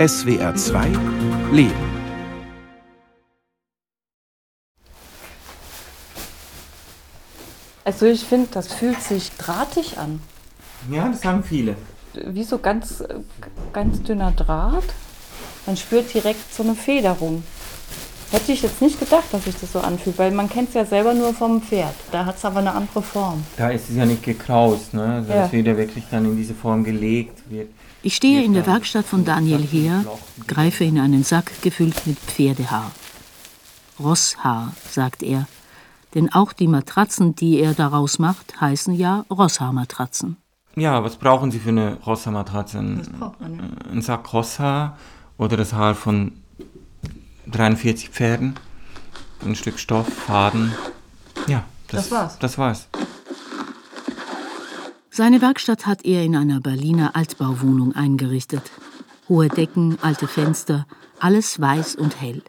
SWR 2 Leben. Also ich finde, das fühlt sich drahtig an. Ja, das sagen viele. Wie so ganz, ganz dünner Draht. Man spürt direkt so eine Federung. Hätte ich jetzt nicht gedacht, dass sich das so anfühlt, weil man kennt es ja selber nur vom Pferd. Da hat es aber eine andere Form. Da ist es ja nicht gekraust, ne? Also Ja. dass wieder wirklich dann in diese Form gelegt wird. Ich stehe in der Werkstatt von Daniel Heer, greife in einen Sack gefüllt mit Pferdehaar. Rosshaar, sagt er. Denn auch die Matratzen, die er daraus macht, heißen ja Rosshaarmatratzen. Ja, was brauchen Sie für eine Rosshaarmatratze? Ein, ne? ein Sack Rosshaar oder das Haar von 43 Pferden, ein Stück Stoff, Faden. Ja, das, Das war's. Das war's. Seine Werkstatt hat er in einer Berliner Altbauwohnung eingerichtet. Hohe Decken, alte Fenster, alles weiß und hell.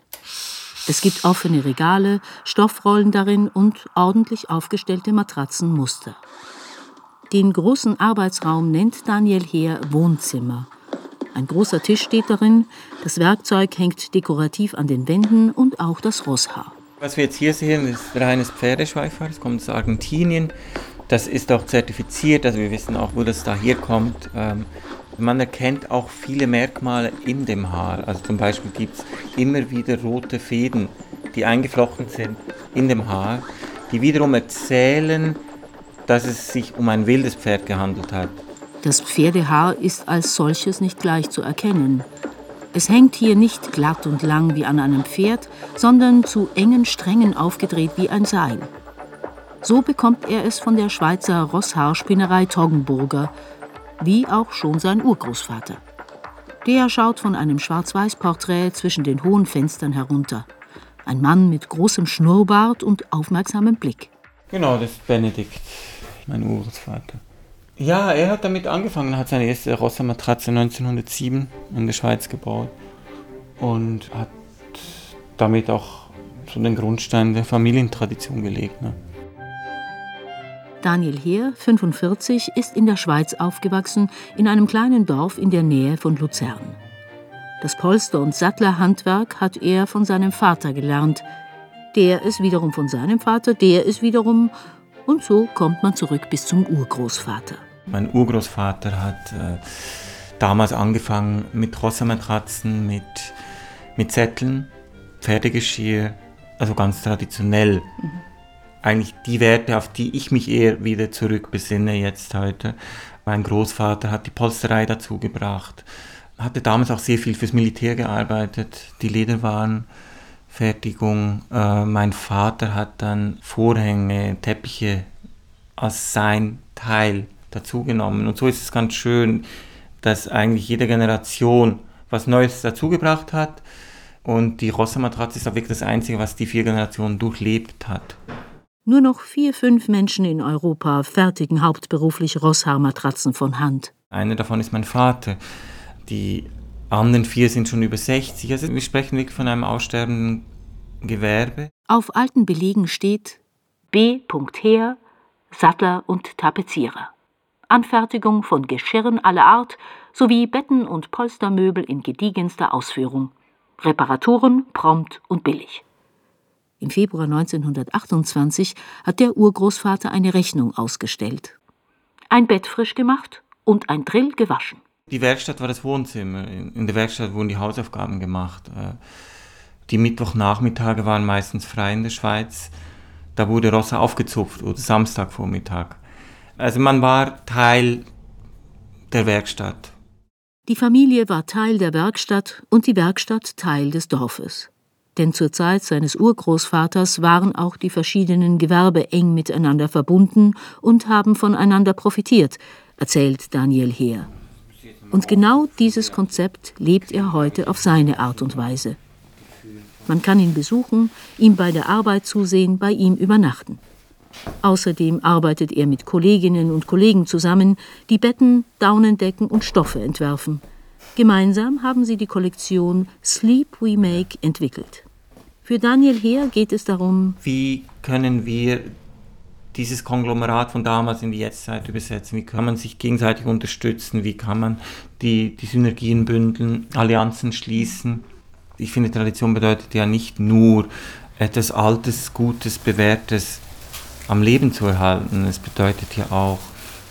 Es gibt offene Regale, Stoffrollen darin und ordentlich aufgestellte Matratzenmuster. Den großen Arbeitsraum nennt Daniel Heer Wohnzimmer. Ein großer Tisch steht darin, das Werkzeug hängt dekorativ an den Wänden und auch das Rosshaar. Was wir jetzt hier sehen, ist reines Pferdeschweifhaar. Das kommt aus Argentinien. Das ist auch zertifiziert, also wir wissen auch, wo das da hier kommt. Ähm, man erkennt auch viele Merkmale in dem Haar. Also zum Beispiel gibt es immer wieder rote Fäden, die eingeflochten sind in dem Haar, die wiederum erzählen, dass es sich um ein wildes Pferd gehandelt hat. Das Pferdehaar ist als solches nicht gleich zu erkennen. Es hängt hier nicht glatt und lang wie an einem Pferd, sondern zu engen Strängen aufgedreht wie ein Seil. So bekommt er es von der Schweizer Rosshaarspinnerei Toggenburger, wie auch schon sein Urgroßvater. Der schaut von einem Schwarz-Weiß-Porträt zwischen den hohen Fenstern herunter. Ein Mann mit großem Schnurrbart und aufmerksamem Blick. Genau, das ist Benedikt, mein Urgroßvater. Ja, er hat damit angefangen, hat seine erste Rossa-Matratze 1907 in der Schweiz gebaut und hat damit auch so den Grundstein der Familientradition gelegt. Ne? Daniel Heer, 45, ist in der Schweiz aufgewachsen, in einem kleinen Dorf in der Nähe von Luzern. Das Polster- und Sattlerhandwerk hat er von seinem Vater gelernt. Der ist wiederum von seinem Vater, der ist wiederum. Und so kommt man zurück bis zum Urgroßvater. Mein Urgroßvater hat äh, damals angefangen mit Rossa-Matratzen, mit, mit Sätteln, Pferdegeschirr, also ganz traditionell. Eigentlich die Werte, auf die ich mich eher wieder zurückbesinne jetzt heute. Mein Großvater hat die Polsterei dazu gebracht, hatte damals auch sehr viel fürs Militär gearbeitet, die Lederwarenfertigung. Äh, mein Vater hat dann Vorhänge, Teppiche als sein Teil dazugenommen. Und so ist es ganz schön, dass eigentlich jede Generation was Neues dazugebracht hat. Und die Rossa-Matratze ist auch wirklich das Einzige, was die vier Generationen durchlebt hat. Nur noch vier, fünf Menschen in Europa fertigen hauptberuflich Rosshaarmatratzen von Hand. Einer davon ist mein Vater. Die anderen vier sind schon über 60. Also wir sprechen wirklich von einem aussterbenden Gewerbe. Auf alten Belegen steht B. Heer, Sattler und Tapezierer. Anfertigung von Geschirren aller Art sowie Betten und Polstermöbel in gediegenster Ausführung. Reparaturen prompt und billig. Im Februar 1928 hat der Urgroßvater eine Rechnung ausgestellt. Ein Bett frisch gemacht und ein Drill gewaschen. Die Werkstatt war das Wohnzimmer. In der Werkstatt wurden die Hausaufgaben gemacht. Äh, Die Mittwochnachmittage waren meistens frei in der Schweiz. Da wurde Rossa aufgezupft oder Samstagvormittag. Also man war Teil der Werkstatt. Die Familie war Teil der Werkstatt und die Werkstatt Teil des Dorfes. Denn zur Zeit seines Urgroßvaters waren auch die verschiedenen Gewerbe eng miteinander verbunden und haben voneinander profitiert, erzählt Daniel Heer. Und genau dieses Konzept lebt er heute auf seine Art und Weise. Man kann ihn besuchen, ihm bei der Arbeit zusehen, bei ihm übernachten. Außerdem arbeitet er mit Kolleginnen und Kollegen zusammen, die Betten, Daunendecken und Stoffe entwerfen. Gemeinsam haben sie die Kollektion Sleep We Make entwickelt. Für Daniel Heer geht es darum, Wie können wir dieses Konglomerat von damals in die Jetztzeit übersetzen? Wie kann man sich gegenseitig unterstützen? Wie kann man die, die Synergien bündeln, Allianzen schließen? Ich finde, Tradition bedeutet ja nicht nur etwas Altes, Gutes, Bewährtes am Leben zu erhalten. Es bedeutet ja auch,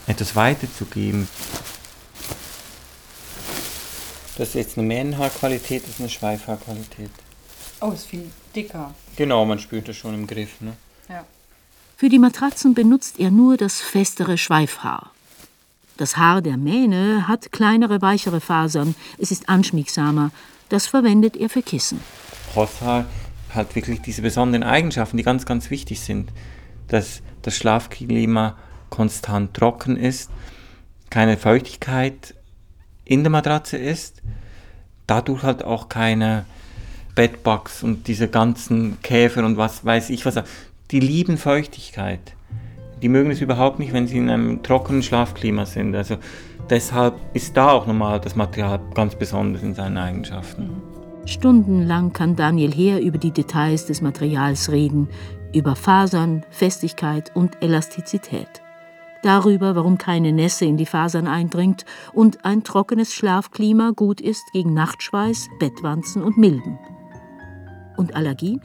etwas weiterzugeben. Das ist jetzt eine Mähnenhaarqualität, das ist eine Schweifhaarqualität. Oh, ist viel dicker. Genau, man spürt das schon im Griff. Ne? Ja. Für die Matratzen benutzt er nur das festere Schweifhaar. Das Haar der Mähne hat kleinere, weichere Fasern. Es ist anschmiegsamer. Das verwendet er für Kissen. Rosshaar hat wirklich diese besonderen Eigenschaften, die ganz, ganz wichtig sind. Dass das Schlafklima konstant trocken ist, keine Feuchtigkeit in der Matratze ist, dadurch halt auch keine Bedbugs und diese ganzen Käfer und was weiß ich was. Die lieben Feuchtigkeit. Die mögen es überhaupt nicht, wenn sie in einem trockenen Schlafklima sind. Also deshalb ist da auch nochmal das Material ganz besonders in seinen Eigenschaften. Stundenlang kann Daniel Heer über die Details des Materials reden, über Fasern, Festigkeit und Elastizität. Darüber, warum keine Nässe in die Fasern eindringt und ein trockenes Schlafklima gut ist gegen Nachtschweiß, Bettwanzen und Milben. Und Allergien?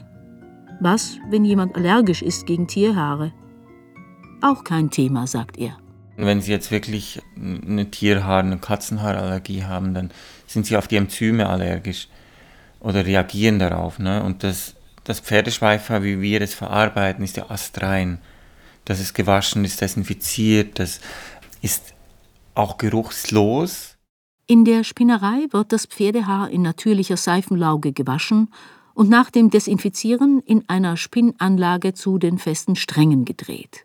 Was, wenn jemand allergisch ist gegen Tierhaare? Auch kein Thema, sagt er. Wenn Sie jetzt wirklich eine Tierhaar-, eine Katzenhaarallergie haben, dann sind Sie auf die Enzyme allergisch oder reagieren darauf. Ne? Und das, das Pferdeschweifhaar, wie wir es verarbeiten, ist ja astrein. Das ist gewaschen, ist desinfiziert, das ist auch geruchslos. In der Spinnerei wird das Pferdehaar in natürlicher Seifenlauge gewaschen und nach dem Desinfizieren in einer Spinnanlage zu den festen Strängen gedreht.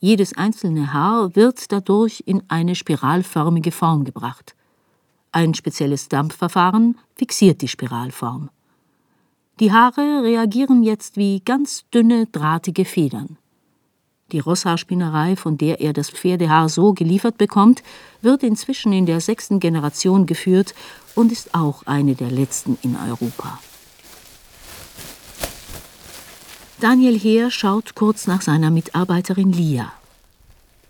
Jedes einzelne Haar wird dadurch in eine spiralförmige Form gebracht. Ein spezielles Dampfverfahren fixiert die Spiralform. Die Haare reagieren jetzt wie ganz dünne, drahtige Federn. Die Rosshaarspinnerei, von der er das Pferdehaar so geliefert bekommt, wird inzwischen in der sechsten Generation geführt und ist auch eine der letzten in Europa. Daniel Heer schaut kurz nach seiner Mitarbeiterin Lia.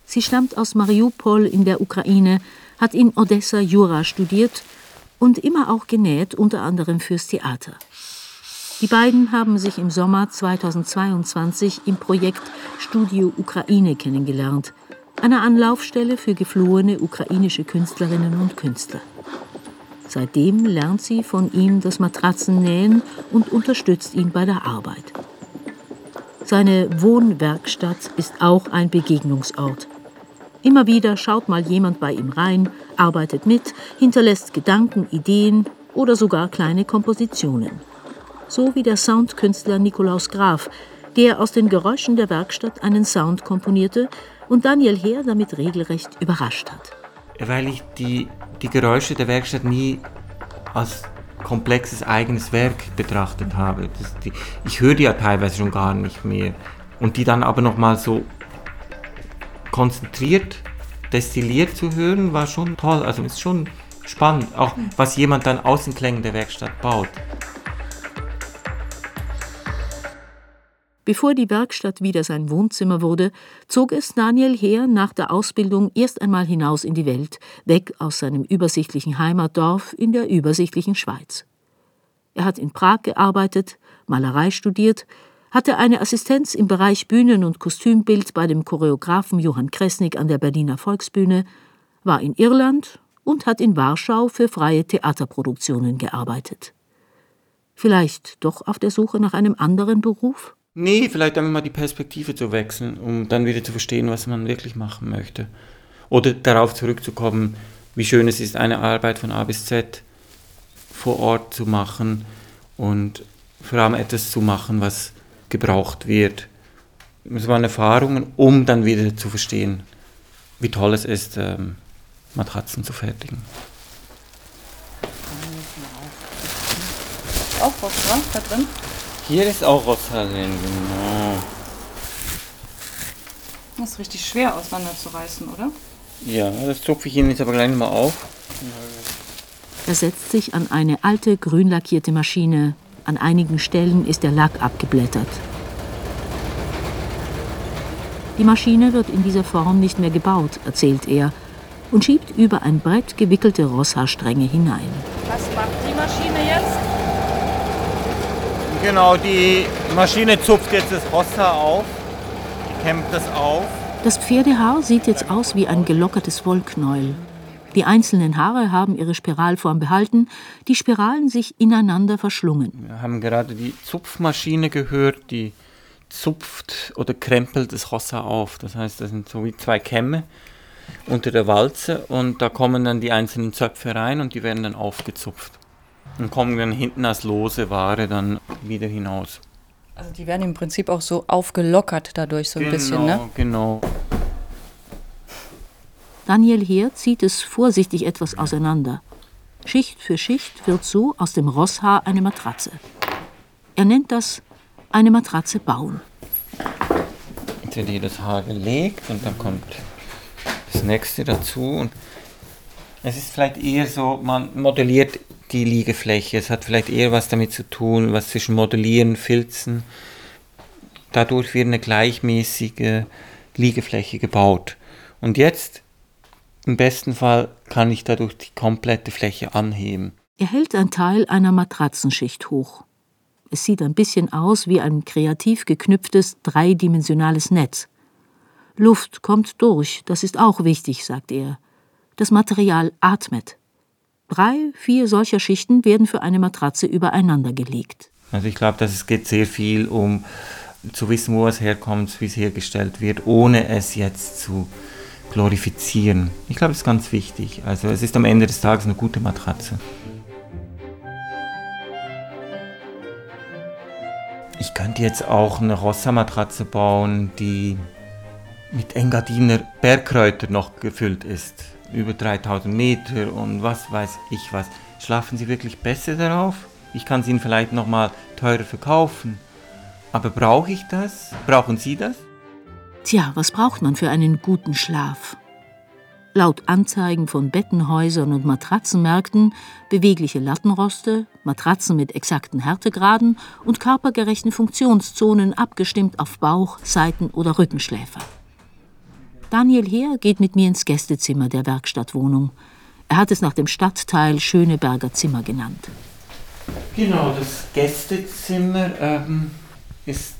Sie stammt aus Mariupol in der Ukraine, hat in Odessa Jura studiert und immer auch genäht, unter anderem fürs Theater. Die beiden haben sich im Sommer 2022 im Projekt Studio Ukraine kennengelernt, einer Anlaufstelle für geflohene ukrainische Künstlerinnen und Künstler. Seitdem lernt sie von ihm das Matratzennähen und unterstützt ihn bei der Arbeit. Seine Wohnwerkstatt ist auch ein Begegnungsort. Immer wieder schaut mal jemand bei ihm rein, arbeitet mit, hinterlässt Gedanken, Ideen oder sogar kleine Kompositionen. So wie der Soundkünstler Nikolaus Graf, der aus den Geräuschen der Werkstatt einen Sound komponierte und Daniel Heer damit regelrecht überrascht hat. Weil ich die, die Geräusche der Werkstatt nie als komplexes eigenes Werk betrachtet habe. Die, ich höre die ja teilweise schon gar nicht mehr. Und die dann aber nochmal so konzentriert, destilliert zu hören, war schon toll. Also ist schon spannend, auch was jemand dann aus den Klängen der Werkstatt baut. Bevor die Werkstatt wieder sein Wohnzimmer wurde, zog es Daniel Heer nach der Ausbildung erst einmal hinaus in die Welt, weg aus seinem übersichtlichen Heimatdorf in der übersichtlichen Schweiz. Er hat in Prag gearbeitet, Malerei studiert, hatte eine Assistenz im Bereich Bühnen- und Kostümbild bei dem Choreografen Johann Kresnik an der Berliner Volksbühne, war in Irland und hat in Warschau für freie Theaterproduktionen gearbeitet. Vielleicht doch auf der Suche nach einem anderen Beruf? Nee, vielleicht einfach mal die Perspektive zu wechseln, um dann wieder zu verstehen, was man wirklich machen möchte. Oder darauf zurückzukommen, wie schön es ist, eine Arbeit von A bis Z vor Ort zu machen und vor allem etwas zu machen, was gebraucht wird. Es waren Erfahrungen, um dann wieder zu verstehen, wie toll es ist, ähm, Matratzen zu fertigen. Auch was da drin? Hier ist auch Rossalin, genau. Das ist richtig schwer auseinanderzureißen, oder? Ja, das zupfe ich Ihnen jetzt aber gleich mal auf. Er setzt sich an eine alte, grün lackierte Maschine. An einigen Stellen ist der Lack abgeblättert. Die Maschine wird in dieser Form nicht mehr gebaut, erzählt er, und schiebt über ein Brett gewickelte Rosshaarstränge hinein. Was macht die Maschine jetzt? Genau, die Maschine zupft jetzt das Rosshaar auf, die kämmt das auf. Das Pferdehaar sieht jetzt aus wie ein gelockertes Wollknäuel. Die einzelnen Haare haben ihre Spiralform behalten, die Spiralen sich ineinander verschlungen. Wir haben gerade die Zupfmaschine gehört, die zupft oder krempelt das Rosshaar auf. Das heißt, das sind so wie zwei Kämme unter der Walze und da kommen dann die einzelnen Zöpfe rein und die werden dann aufgezupft und kommen dann hinten als lose Ware dann wieder hinaus. Also die werden im Prinzip auch so aufgelockert dadurch so ein genau, bisschen, ne? Genau. Daniel Heer zieht es vorsichtig etwas auseinander. Schicht für Schicht wird so aus dem Rosshaar eine Matratze. Er nennt das eine Matratze bauen. Jetzt wird hier das Haar gelegt und dann kommt das nächste dazu. Und es ist vielleicht eher so, man modelliert die Liegefläche. Es hat vielleicht eher was damit zu tun, was zwischen Modellieren, Filzen. Dadurch wird eine gleichmäßige Liegefläche gebaut. Und jetzt, im besten Fall, kann ich dadurch die komplette Fläche anheben. Er hält ein Teil einer Matratzenschicht hoch. Es sieht ein bisschen aus wie ein kreativ geknüpftes dreidimensionales Netz. Luft kommt durch, das ist auch wichtig, sagt er. Das Material atmet. Drei, vier solcher Schichten werden für eine Matratze übereinander gelegt. Also ich glaube, dass es geht sehr viel um zu wissen, wo es herkommt, wie es hergestellt wird, ohne es jetzt zu glorifizieren. Ich glaube, das ist ganz wichtig. Also es ist am Ende des Tages eine gute Matratze. Ich könnte jetzt auch eine Rossa-Matratze bauen, die mit Engadiner Bergkräuter noch gefüllt ist. Über 3000 Meter und was weiß ich was. Schlafen Sie wirklich besser darauf? Ich kann sie Ihnen vielleicht nochmal teurer verkaufen. Aber brauche ich das? Brauchen Sie das? Tja, was braucht man für einen guten Schlaf? Laut Anzeigen von Bettenhäusern und Matratzenmärkten bewegliche Lattenroste, Matratzen mit exakten Härtegraden und körpergerechten Funktionszonen abgestimmt auf Bauch, Seiten- oder Rückenschläfer. Daniel Heer geht mit mir ins Gästezimmer der Werkstattwohnung. Er hat es nach dem Stadtteil Schöneberger Zimmer genannt. Genau, das Gästezimmer ähm, ist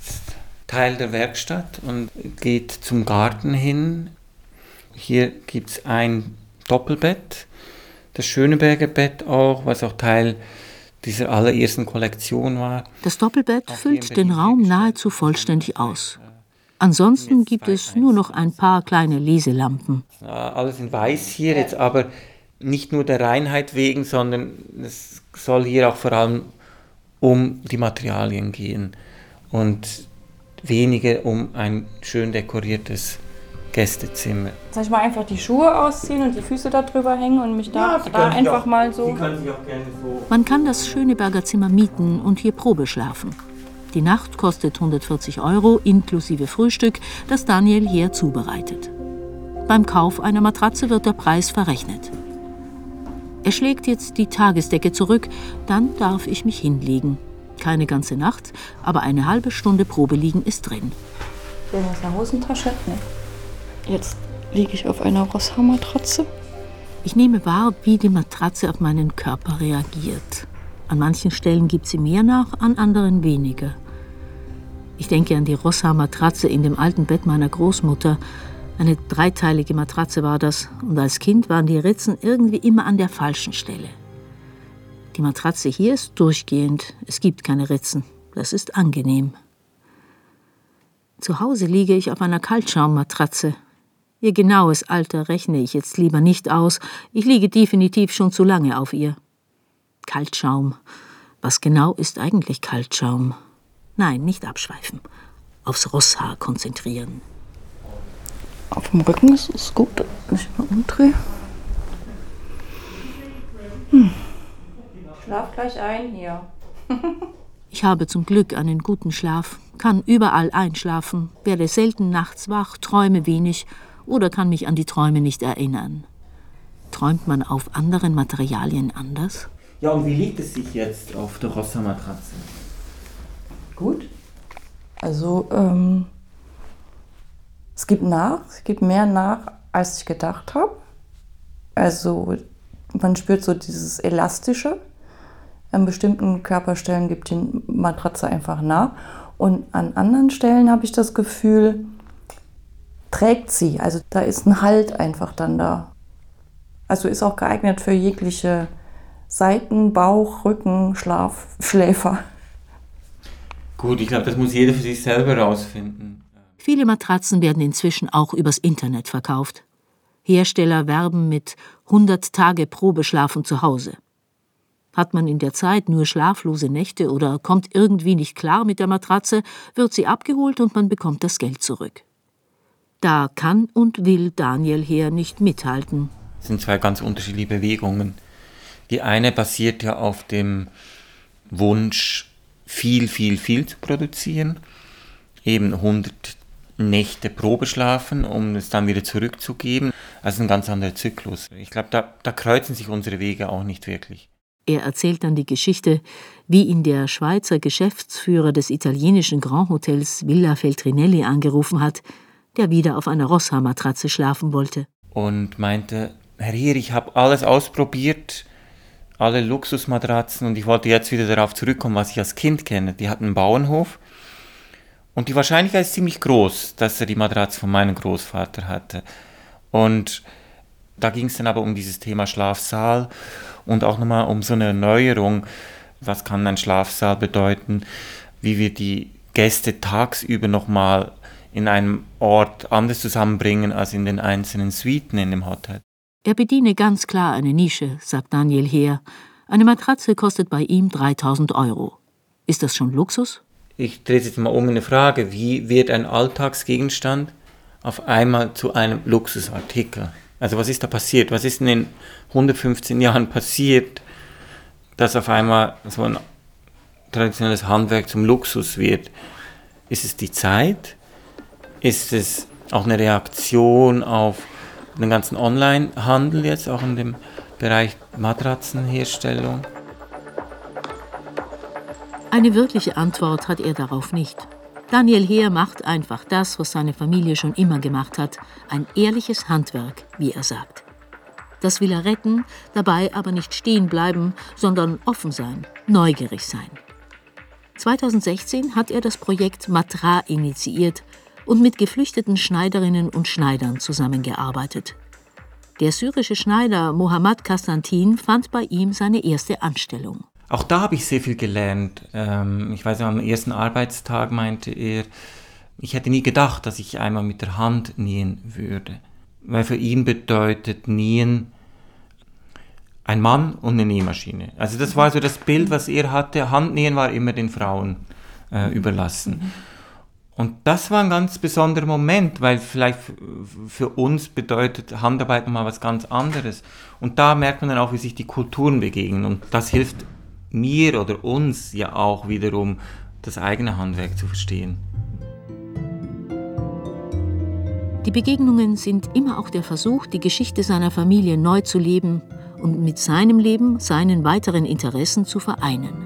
Teil der Werkstatt und geht zum Garten hin. Hier gibt es ein Doppelbett, das Schöneberger Bett auch, was auch Teil dieser allerersten Kollektion war. Das Doppelbett füllt den Raum nahezu vollständig aus. Ansonsten gibt es nur noch ein paar kleine Leselampen. Alles in weiß hier, jetzt aber nicht nur der Reinheit wegen, sondern es soll hier auch vor allem um die Materialien gehen und weniger um ein schön dekoriertes Gästezimmer. Soll ich mal einfach die Schuhe ausziehen und die Füße da drüber hängen und mich da, da einfach mal so. auch so. Man kann das Schöneberger Zimmer mieten und hier Probe schlafen. Die Nacht kostet 140 Euro inklusive Frühstück, das Daniel hier zubereitet. Beim Kauf einer Matratze wird der Preis verrechnet. Er schlägt jetzt die Tagesdecke zurück, dann darf ich mich hinlegen. Keine ganze Nacht, aber eine halbe Stunde Probe liegen ist drin. Wäre das eine Hosentasche? Nee. Jetzt liege ich auf einer Rosshaarmatratze. Ich nehme wahr, wie die Matratze auf meinen Körper reagiert. An manchen Stellen gibt sie mehr nach, an anderen weniger. Ich denke an die Rosshaar-Matratze in dem alten Bett meiner Großmutter. Eine dreiteilige Matratze war das, und als Kind waren die Ritzen irgendwie immer an der falschen Stelle. Die Matratze hier ist durchgehend, es gibt keine Ritzen. Das ist angenehm. Zu Hause liege ich auf einer Kaltschaummatratze. Ihr genaues Alter rechne ich jetzt lieber nicht aus. Ich liege definitiv schon zu lange auf ihr. Kaltschaum. Was genau ist eigentlich Kaltschaum? Nein, nicht abschweifen. Aufs Rosshaar konzentrieren. Auf dem Rücken ist es gut, wenn ich mal umdrehe. Hm. Schlaf gleich ein hier. Ich habe zum Glück einen guten Schlaf, kann überall einschlafen, werde selten nachts wach, träume wenig oder kann mich an die Träume nicht erinnern. Träumt man auf anderen Materialien anders? Ja, und wie liegt es sich jetzt auf der Es gibt nach, es gibt mehr nach, als ich gedacht habe. Also man spürt so dieses Elastische. An bestimmten Körperstellen gibt die Matratze einfach nach. Und an anderen Stellen habe ich das Gefühl, trägt sie. Also da ist ein Halt einfach dann da. Also ist auch geeignet für jegliche Seiten, Bauch, Rücken, Schlaf, Schläfer. Gut, ich glaube, das muss jeder für sich selber rausfinden. Viele Matratzen werden inzwischen auch übers Internet verkauft. Hersteller werben mit 100 Tage Probeschlafen zu Hause. Hat man in der Zeit nur schlaflose Nächte oder kommt irgendwie nicht klar mit der Matratze, wird sie abgeholt und man bekommt das Geld zurück. Da kann und will Daniel Heer nicht mithalten. Das sind zwei ganz unterschiedliche Bewegungen. Die eine basiert ja auf dem Wunsch, viel, viel, viel zu produzieren. Eben 100 Nächte Probe schlafen, um es dann wieder zurückzugeben. Also ein ganz anderer Zyklus. Ich glaube, da, da kreuzen sich unsere Wege auch nicht wirklich. Er erzählt dann die Geschichte, wie ihn der Schweizer Geschäftsführer des italienischen Grand Hotels Villa Feltrinelli angerufen hat, der wieder auf einer Rosshaar-Matratze schlafen wollte. Und meinte, Herr Heer, ich habe alles ausprobiert, alle Luxusmatratzen und ich wollte jetzt wieder darauf zurückkommen, was ich als Kind kenne. Die hatten einen Bauernhof und die Wahrscheinlichkeit ist ziemlich groß, dass er die Matratze von meinem Großvater hatte. Und da ging es dann aber um dieses Thema Schlafsaal und auch nochmal um so eine Erneuerung. Was kann ein Schlafsaal bedeuten? Wie wir die Gäste tagsüber nochmal in einem Ort anders zusammenbringen als in den einzelnen Suiten in dem Hotel. Er bediene ganz klar eine Nische, sagt Daniel Heer. Eine Matratze kostet bei ihm 3000 Euro. Ist das schon Luxus? Ich drehe jetzt mal um eine Frage. Wie wird ein Alltagsgegenstand auf einmal zu einem Luxusartikel? Also was ist da passiert? Was ist in den 115 Jahren passiert, dass auf einmal so ein traditionelles Handwerk zum Luxus wird? Ist es die Zeit? Ist es auch eine Reaktion auf den ganzen Online-Handel jetzt, auch in dem Bereich Matratzenherstellung? Eine wirkliche Antwort hat er darauf nicht. Daniel Heer macht einfach das, was seine Familie schon immer gemacht hat, ein ehrliches Handwerk, wie er sagt. Das will er retten, dabei aber nicht stehen bleiben, sondern offen sein, neugierig sein. 2016 hat er das Projekt Matra initiiert und mit geflüchteten Schneiderinnen und Schneidern zusammengearbeitet. Der syrische Schneider Mohammad Kastantin fand bei ihm seine erste Anstellung. Auch da habe ich sehr viel gelernt. Ähm, ich weiß, am ersten Arbeitstag meinte er, ich hätte nie gedacht, dass ich einmal mit der Hand nähen würde. Weil für ihn bedeutet Nähen ein Mann und eine Nähmaschine. Also das war so das Bild, was er hatte. Handnähen war immer den Frauen äh, überlassen. Und das war ein ganz besonderer Moment, weil vielleicht für uns bedeutet Handarbeit nochmal was ganz anderes. Und da merkt man dann auch, wie sich die Kulturen begegnen. Und das hilft mir oder uns ja auch wiederum das eigene Handwerk zu verstehen. Die Begegnungen sind immer auch der Versuch, die Geschichte seiner Familie neu zu leben und mit seinem Leben seinen weiteren Interessen zu vereinen.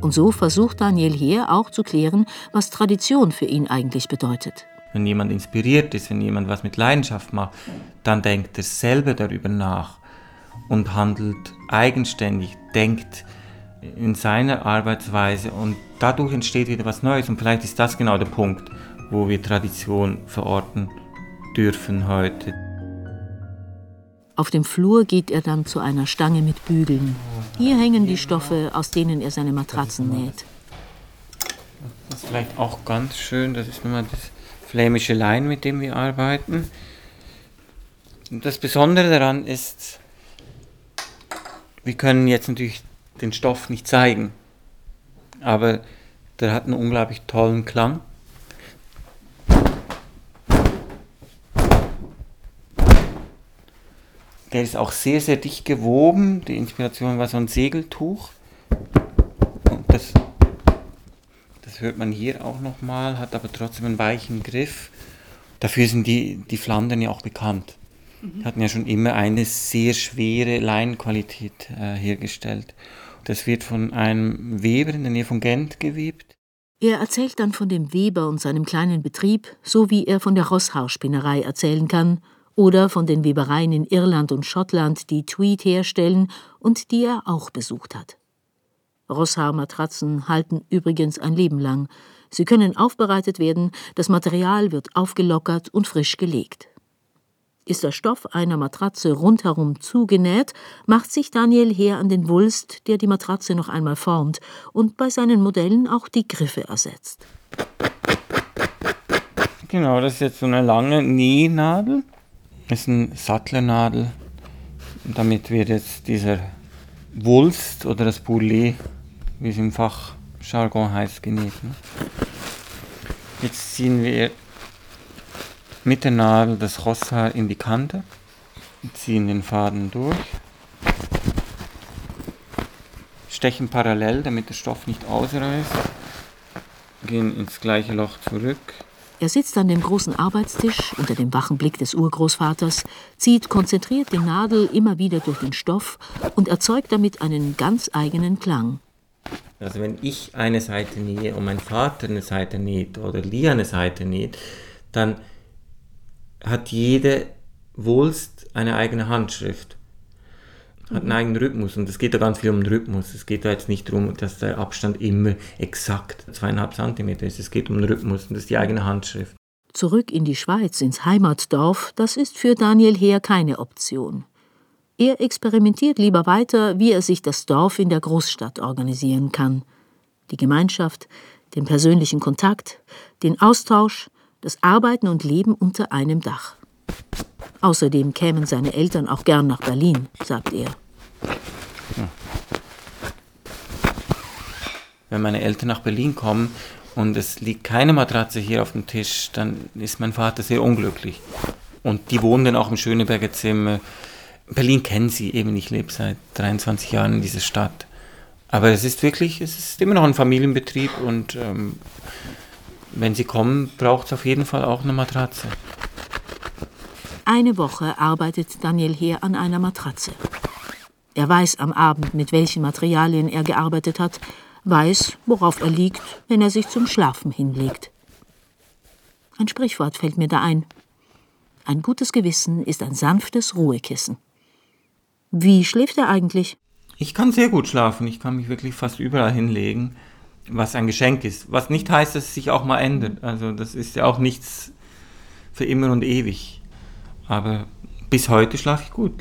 Und so versucht Daniel Heer auch zu klären, was Tradition für ihn eigentlich bedeutet. Wenn jemand inspiriert ist, wenn jemand was mit Leidenschaft macht, dann denkt er selber darüber nach und handelt eigenständig, denkt in seiner Arbeitsweise und dadurch entsteht wieder was Neues und vielleicht ist das genau der Punkt, wo wir Tradition verorten dürfen heute. Auf dem Flur geht er dann zu einer Stange mit Bügeln. Hier hängen die Stoffe, aus denen er seine Matratzen näht. Das ist vielleicht auch ganz schön, das ist nochmal das flämische Lein, mit dem wir arbeiten. Und das Besondere daran ist, wir können jetzt natürlich den Stoff nicht zeigen, aber der hat einen unglaublich tollen Klang. Der ist auch sehr, sehr dicht gewoben. Die Inspiration war so ein Segeltuch. Und das, das hört man hier auch nochmal, hat aber trotzdem einen weichen Griff. Dafür sind die, die Flandern ja auch bekannt. Mhm. hatten ja schon immer eine sehr schwere Leinqualität äh, hergestellt. Das wird von einem Weber in der Nähe von Gent gewebt. Er erzählt dann von dem Weber und seinem kleinen Betrieb, so wie er von der Rosshaarspinnerei erzählen kann oder von den Webereien in Irland und Schottland, die Tweed herstellen und die er auch besucht hat. Rosshaarmatratzen halten übrigens ein Leben lang. Sie können aufbereitet werden, das Material wird aufgelockert und frisch gelegt. Ist der Stoff einer Matratze rundherum zugenäht, macht sich Daniel her an den Wulst, der die Matratze noch einmal formt und bei seinen Modellen auch die Griffe ersetzt. Genau, das ist jetzt so eine lange Nähnadel. Ist eine Sattlernadel. Damit wird jetzt dieser Wulst oder das Boulet, wie es im Fachjargon heißt, genäht. Jetzt ziehen wir mit der Nadel das Rosshaar in die Kante, ziehen den Faden durch, stechen parallel, damit der Stoff nicht ausreißt, gehen ins gleiche Loch zurück. Er sitzt an dem großen Arbeitstisch unter dem wachen Blick des Urgroßvaters, zieht konzentriert die Nadel immer wieder durch den Stoff und erzeugt damit einen ganz eigenen Klang. Also wenn ich eine Seite nähe und mein Vater eine Seite näht oder Lia eine Seite näht, dann hat jede Wulst eine eigene Handschrift, hat einen eigenen Rhythmus und es geht da ganz viel um den Rhythmus. Es geht da jetzt nicht darum, dass der Abstand immer exakt zweieinhalb Zentimeter ist. Es geht um den Rhythmus und das ist die eigene Handschrift. Zurück in die Schweiz, ins Heimatdorf, das ist für Daniel Heer keine Option. Er experimentiert lieber weiter, wie er sich das Dorf in der Großstadt organisieren kann. Die Gemeinschaft, den persönlichen Kontakt, den Austausch, das Arbeiten und Leben unter einem Dach. Außerdem kämen seine Eltern auch gern nach Berlin, sagt er. Wenn meine Eltern nach Berlin kommen und es liegt keine Matratze hier auf dem Tisch, dann ist mein Vater sehr unglücklich. Und die wohnen dann auch im Schöneberger Zimmer. Berlin kennen sie eben, ich lebe seit 23 Jahren in dieser Stadt. Aber es ist wirklich, es ist immer noch ein Familienbetrieb und ähm, wenn sie kommen, braucht es auf jeden Fall auch eine Matratze. Eine Woche arbeitet Daniel Heer an einer Matratze. Er weiß am Abend, mit welchen Materialien er gearbeitet hat, weiß, worauf er liegt, wenn er sich zum Schlafen hinlegt. Ein Sprichwort fällt mir da ein. Ein gutes Gewissen ist ein sanftes Ruhekissen. Wie schläft er eigentlich? Ich kann sehr gut schlafen. Ich kann mich wirklich fast überall hinlegen was ein Geschenk ist. Was nicht heißt, dass es sich auch mal ändert. Also das ist ja auch nichts für immer und ewig. Aber bis heute schlafe ich gut.